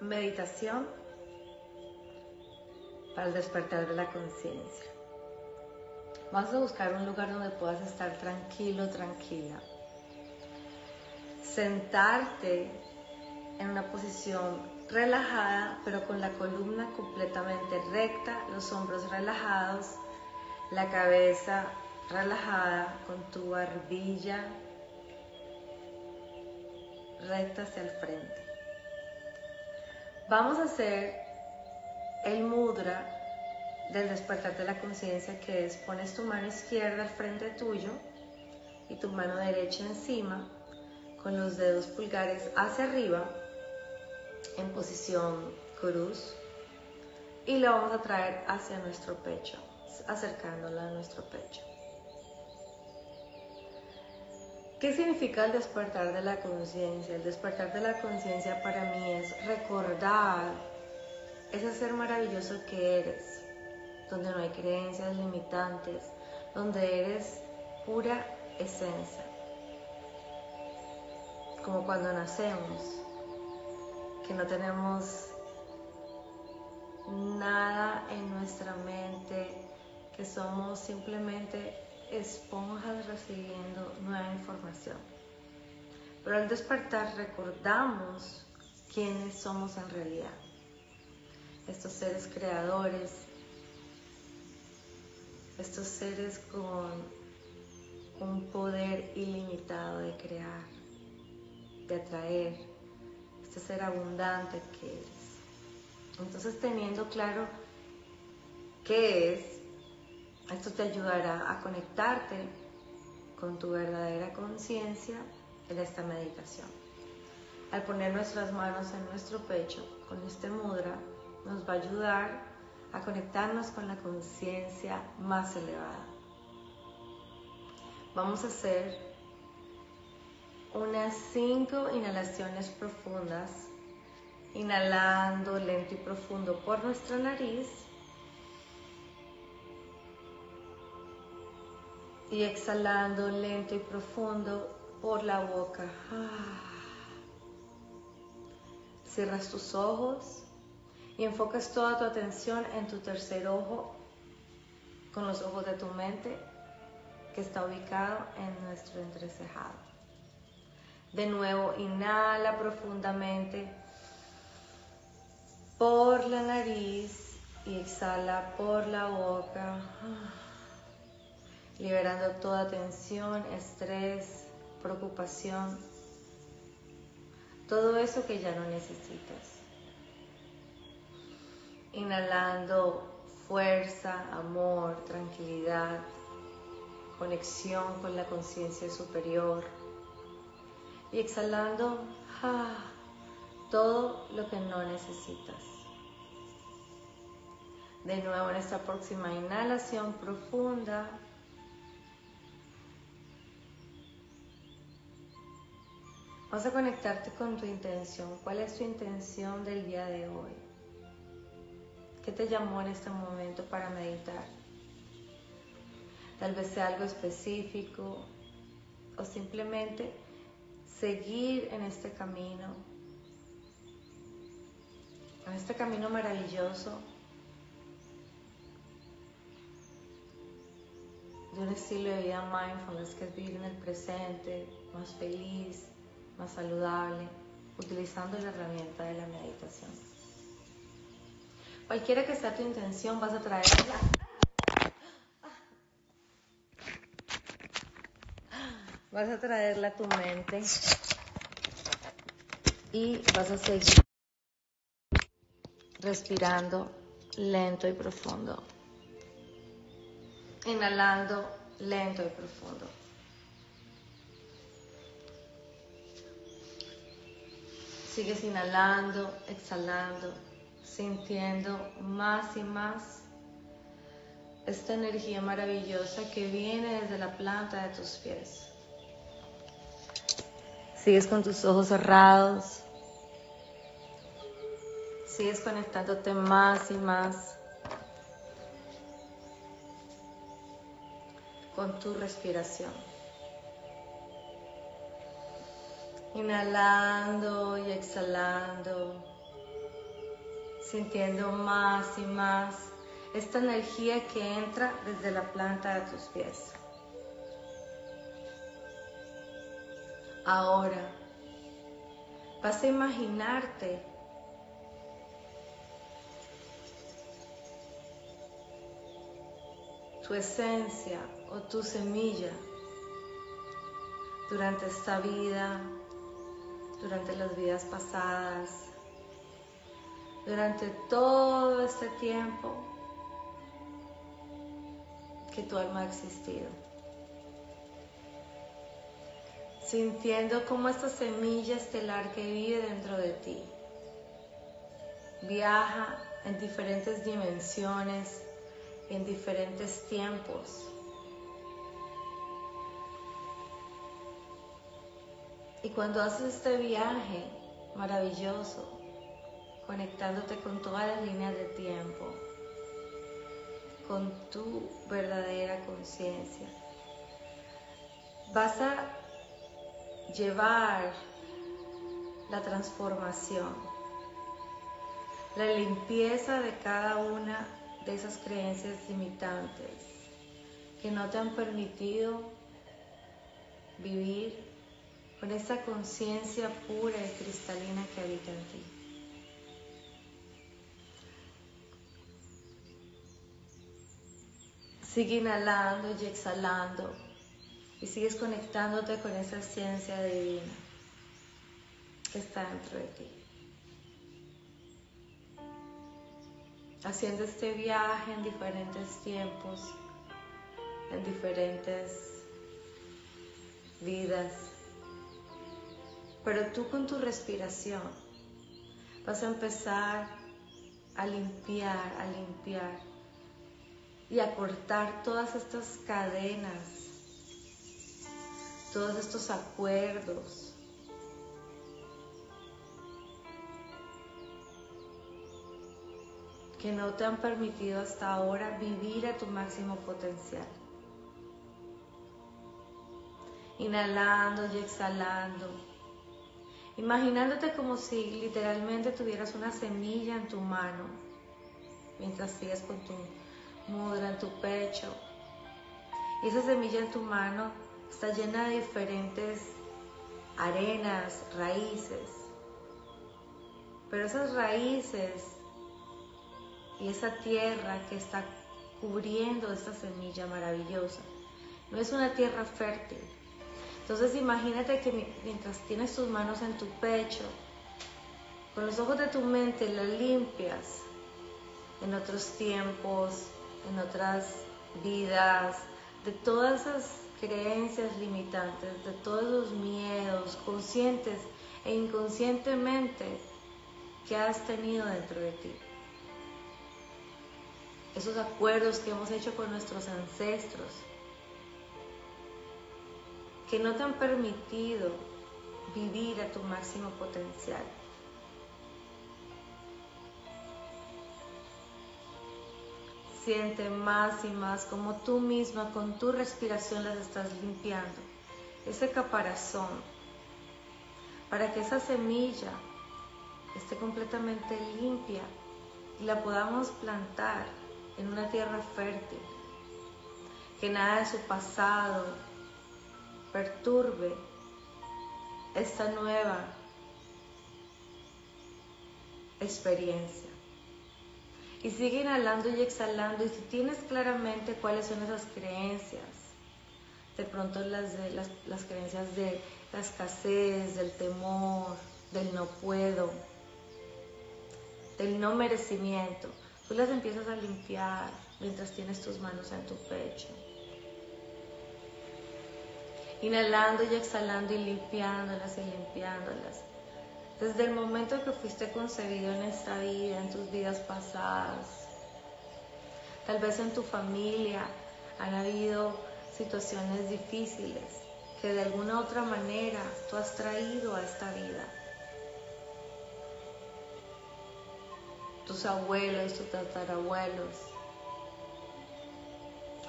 meditación para despertar de la conciencia. Vas a buscar un lugar donde puedas estar tranquilo, tranquila. Sentarte en una posición relajada, pero con la columna completamente recta, los hombros relajados, la cabeza relajada con tu barbilla recta hacia el frente. Vamos a hacer el mudra del despertar de la conciencia que es pones tu mano izquierda al frente tuyo y tu mano derecha encima con los dedos pulgares hacia arriba en posición cruz y lo vamos a traer hacia nuestro pecho, acercándola a nuestro pecho. ¿Qué significa el despertar de la conciencia? El despertar de la conciencia para mí es recordar ese ser maravilloso que eres, donde no hay creencias limitantes, donde eres pura esencia, como cuando nacemos, que no tenemos nada en nuestra mente, que somos simplemente esponjas recibiendo nueva información. Pero al despertar recordamos quiénes somos en realidad. Estos seres creadores, estos seres con un poder ilimitado de crear, de atraer, este ser abundante que eres. Entonces teniendo claro qué es, esto te ayudará a conectarte con tu verdadera conciencia en esta meditación. Al poner nuestras manos en nuestro pecho con este mudra, nos va a ayudar a conectarnos con la conciencia más elevada. Vamos a hacer unas cinco inhalaciones profundas, inhalando lento y profundo por nuestra nariz y exhalando lento y profundo por la boca. Cierras tus ojos y enfocas toda tu atención en tu tercer ojo con los ojos de tu mente que está ubicado en nuestro entrecejado. De nuevo, inhala profundamente por la nariz y exhala por la boca liberando toda tensión, estrés, preocupación, todo eso que ya no necesitas. Inhalando fuerza, amor, tranquilidad, conexión con la conciencia superior. Y exhalando todo lo que no necesitas. De nuevo en esta próxima inhalación profunda, Vas a conectarte con tu intención. ¿Cuál es tu intención del día de hoy? ¿Qué te llamó en este momento para meditar? Tal vez sea algo específico o simplemente seguir en este camino, en este camino maravilloso de un estilo de vida mindfulness que es vivir en el presente, más feliz, más saludable, utilizando la herramienta de la meditación. Cualquiera que sea tu intención, vas a traerla. Vas a traerla a tu mente y vas a seguir respirando lento y profundo. Inhalando lento y profundo. Sigues inhalando, exhalando, sintiendo más y más esta energía maravillosa que viene desde la planta de tus pies. Sigues con tus ojos cerrados. Sigues conectándote más y más con tu respiración. Inhalando y exhalando. sintiendo más y más esta energía que entra desde la planta de tus pies. Ahora vas a imaginarte tu esencia o tu semilla durante esta vida, durante las vidas pasadas, durante todo este tiempo que tu alma ha existido. Sintiendo cómo esta semilla estelar que vive dentro de ti viaja en diferentes dimensiones, en diferentes tiempos. Y cuando haces este viaje maravilloso, conectándote con todas las líneas de tiempo, con tu verdadera conciencia. Vas a llevar la transformación, la limpieza de cada una de esas creencias limitantes que no te han permitido vivir con esa conciencia pura y cristalina que habita en ti. Sigue inhalando y exhalando y sigues conectándote con esa ciencia divina que está dentro de ti. Haciendo este viaje en diferentes tiempos, en diferentes vidas. Pero tú con tu respiración vas a empezar a limpiar, a limpiar y a cortar todas estas cadenas, todos estos acuerdos. que no te han permitido hasta ahora vivir a tu máximo potencial. Inhalando y exhalando. Imaginándote como si literalmente tuvieras una semilla en tu mano mientras sigues con tu mudra en tu pecho. Y esa semilla en tu mano está llena de diferentes arenas, raíces. Pero esas raíces y esa tierra que está cubriendo esta semilla maravillosa no es una tierra fértil. Entonces imagínate que mientras tienes tus manos en tu pecho, con los ojos de tu mente la limpias en otros tiempos, en otras vidas, de todas esas creencias limitantes, de todos los miedos conscientes e inconscientemente que has tenido dentro de ti. Esos acuerdos que hemos hecho con nuestros ancestros, que no te han permitido vivir a tu máximo potencial. Siente más y más como tú misma con tu respiración las estás limpiando. Ese caparazón. Para que esa semilla esté completamente limpia y la podamos plantar en una tierra fértil. Que nada de su pasado perturbe esta nueva experiencia y sigue inhalando y exhalando y si tienes claramente cuáles son esas creencias, de pronto las, de, las, creencias de la escasez, del temor, del no puedo, del no merecimiento, tú las empiezas a limpiar mientras tienes tus manos en tu pecho. Inhalando y exhalando y limpiándolas y limpiándolas desde el momento que fuiste concebido en esta vida, en tus vidas pasadas. Tal vez en tu familia han habido situaciones difíciles que de alguna otra manera tú has traído a esta vida. Tus abuelos, tus tatarabuelos.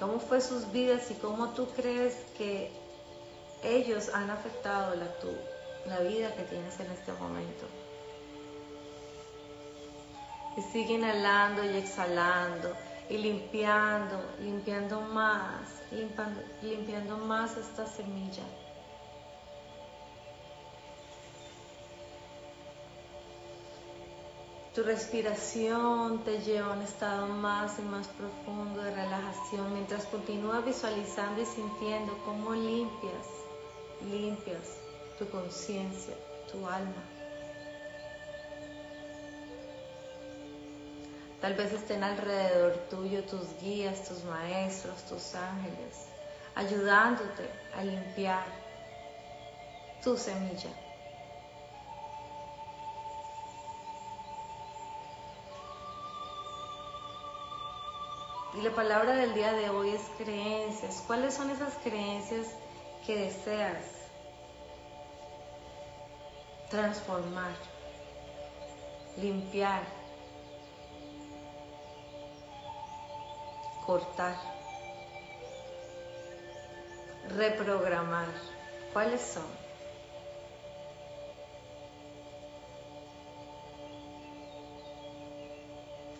¿Cómo fue sus vidas y cómo tú crees que ellos han afectado la tuya? la vida que tienes en este momento. Y sigue inhalando y exhalando y limpiando, limpiando más, limpiando, limpiando más esta semilla. Tu respiración te lleva a un estado más y más profundo de relajación mientras continúas visualizando y sintiendo cómo limpias, limpias tu conciencia, tu alma. Tal vez estén alrededor tuyo tus guías, tus maestros, tus ángeles, ayudándote a limpiar tu semilla. Y la palabra del día de hoy es creencias. ¿Cuáles son esas creencias que deseas transformar, limpiar, cortar, reprogramar? ¿Cuáles son?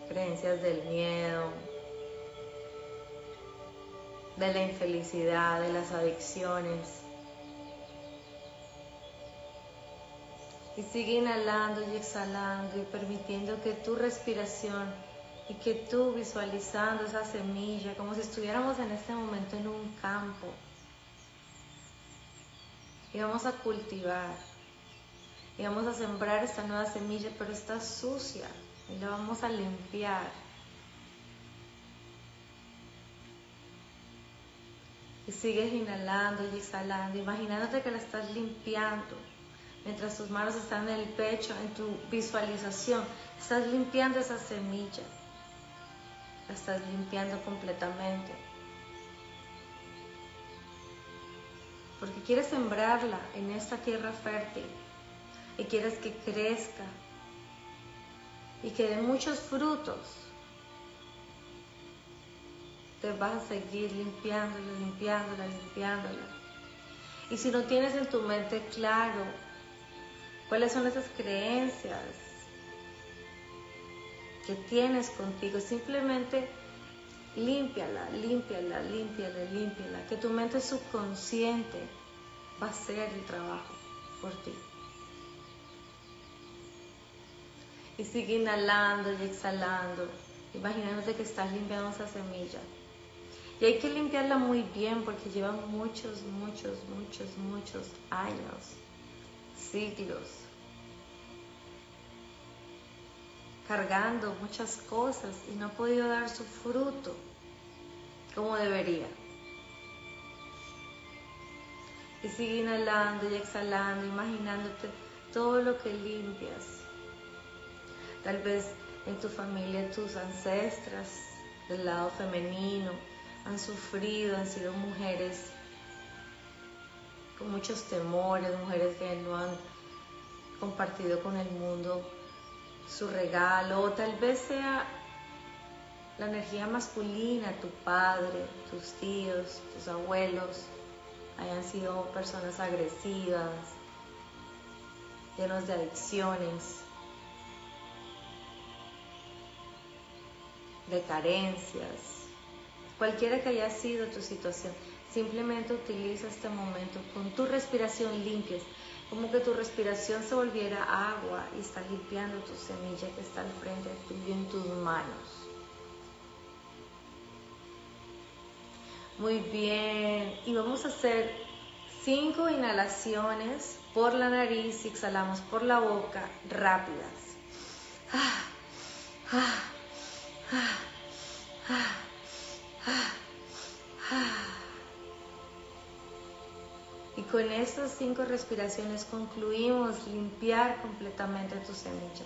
Creencias del miedo, de la infelicidad, de las adicciones. Y sigue inhalando y exhalando y permitiendo que tu respiración y que tú visualizando esa semilla, como si estuviéramos en este momento en un campo. Y vamos a cultivar. Y vamos a sembrar esta nueva semilla, pero está sucia. Y la vamos a limpiar Y sigues inhalando y exhalando, imaginándote que la estás limpiando. Mientras tus manos están en el pecho, en tu visualización, estás limpiando esa semilla. La estás limpiando completamente. Porque quieres sembrarla en esta tierra fértil y quieres que crezca y que dé muchos frutos te vas a seguir limpiándola, limpiándola, limpiándola. Y si no tienes en tu mente claro cuáles son esas creencias que tienes contigo, simplemente límpiala, límpiala, límpiala, límpiala, que tu mente subconsciente va a hacer el trabajo por ti. Y sigue inhalando y exhalando, imaginándote que estás limpiando esa semilla. Y hay que limpiarla muy bien porque lleva muchos, muchos, muchos, muchos años, siglos, cargando muchas cosas y no ha podido dar su fruto como debería. Y sigue inhalando y exhalando, imaginándote todo lo que limpias. Tal vez en tu familia, tus ancestras, del lado femenino, han sufrido, han sido mujeres con muchos temores, mujeres que no han compartido con el mundo su regalo, o tal vez sea la energía masculina, tu padre, tus tíos, tus abuelos, hayan sido personas agresivas, llenos de adicciones, de carencias cualquiera que haya sido tu situación, simplemente utiliza este momento con tu respiración limpia, como que tu respiración se volviera agua y está limpiando tu semilla que está al frente tuyo en tus manos. Muy bien, y vamos a hacer cinco inhalaciones por la nariz y exhalamos por la boca rápidas. Ah, ah, ah, y con estas cinco respiraciones concluimos limpiar completamente tu semilla.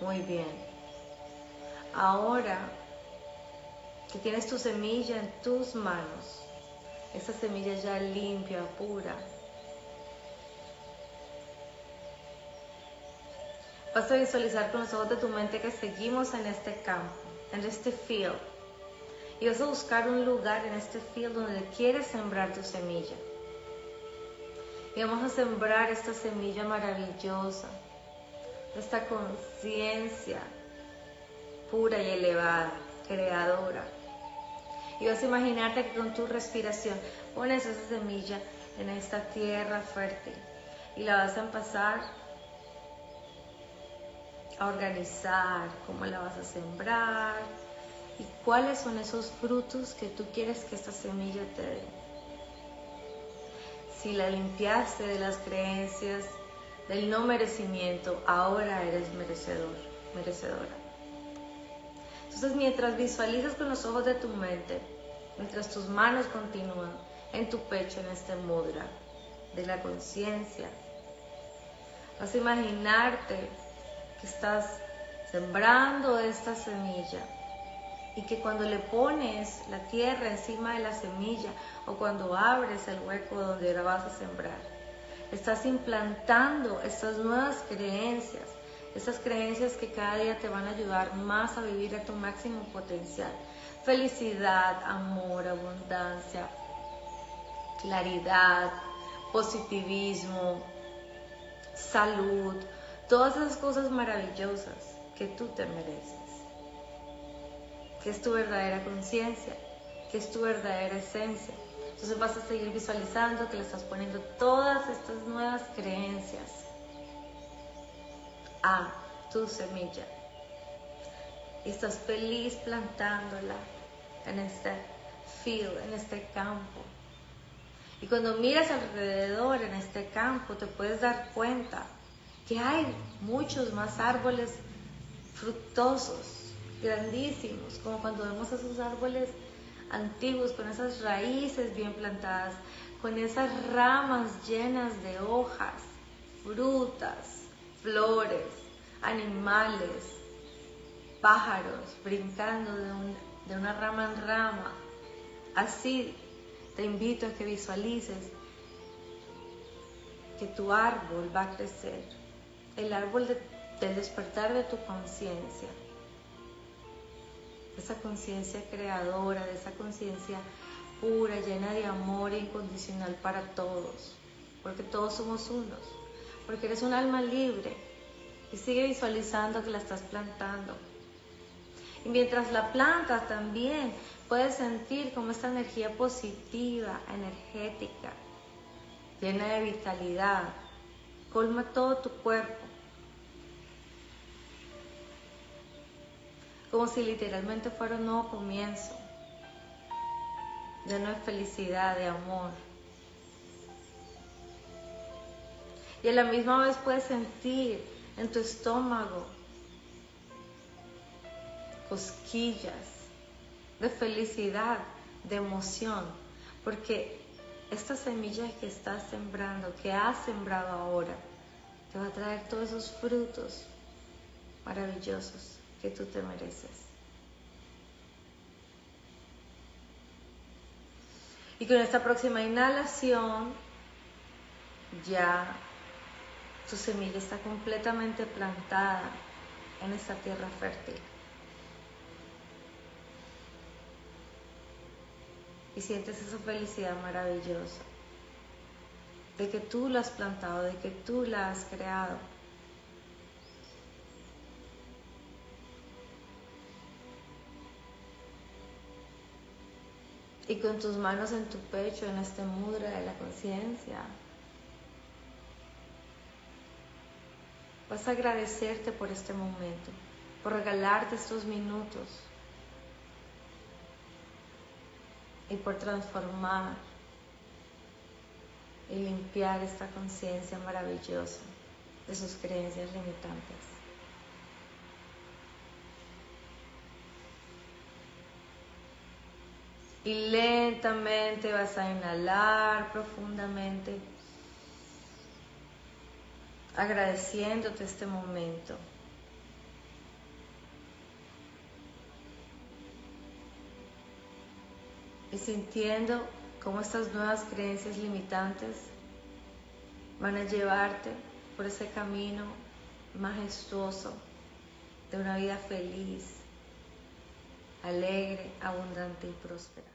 Muy bien. Ahora que tienes tu semilla en tus manos, esa semilla ya limpia, pura, Vas a visualizar con los ojos de tu mente que seguimos en este campo, en este field. Y vas a buscar un lugar en este field donde quieres sembrar tu semilla. Y vamos a sembrar esta semilla maravillosa, esta conciencia pura y elevada, creadora. Y vas a imaginarte que con tu respiración pones esa semilla en esta tierra fértil y la vas a empezar a organizar, cómo la vas a sembrar y cuáles son esos frutos que tú quieres que esta semilla te dé. Si la limpiaste de las creencias del no merecimiento, ahora eres merecedor, merecedora. Entonces, mientras visualizas con los ojos de tu mente, mientras tus manos continúan en tu pecho en este mudra de la conciencia, vas a imaginarte que estás sembrando esta semilla y que cuando le pones la tierra encima de la semilla o cuando abres el hueco donde la vas a sembrar, estás implantando estas nuevas creencias, estas creencias que cada día te van a ayudar más a vivir a tu máximo potencial. Felicidad, amor, abundancia, claridad, positivismo, salud, todas esas cosas maravillosas que tú te mereces que es tu verdadera conciencia, que es tu verdadera esencia. Entonces vas a seguir visualizando que le estás poniendo todas estas nuevas creencias a tu semilla. Y estás feliz plantándola en este field, en este campo. Y cuando miras alrededor en este campo, te puedes dar cuenta que hay muchos más árboles fructosos grandísimos, como cuando vemos esos árboles antiguos con esas raíces bien plantadas, con esas ramas llenas de hojas, frutas, flores, animales, pájaros brincando de, una rama en rama. Así te invito a que visualices que tu árbol va a crecer, el árbol del despertar de tu conciencia esa conciencia creadora, de esa conciencia pura, llena de amor incondicional para todos, porque todos somos unos, porque eres un alma libre y sigue visualizando que la estás plantando. Y mientras la plantas también puedes sentir como esta energía positiva, energética, llena de vitalidad, colma todo tu cuerpo como si literalmente fuera un nuevo comienzo, lleno de felicidad, de amor. Y a la misma vez puedes sentir en tu estómago cosquillas de felicidad, de emoción, porque esta semilla que estás sembrando, que has sembrado ahora, te va a traer todos esos frutos maravillosos que tú te mereces. Y con esta próxima inhalación ya tu semilla está completamente plantada en esta tierra fértil. Y sientes esa felicidad maravillosa de que tú la has plantado, de que tú la has creado. y con tus manos en tu pecho, en este mudra de la conciencia, vas a agradecerte por este momento, por regalarte estos minutos y por transformar y limpiar esta conciencia maravillosa de sus creencias limitantes. Y lentamente vas a inhalar profundamente, agradeciéndote este momento. Y sintiendo cómo estas nuevas creencias limitantes van a llevarte por ese camino majestuoso de una vida feliz, alegre, abundante y próspera.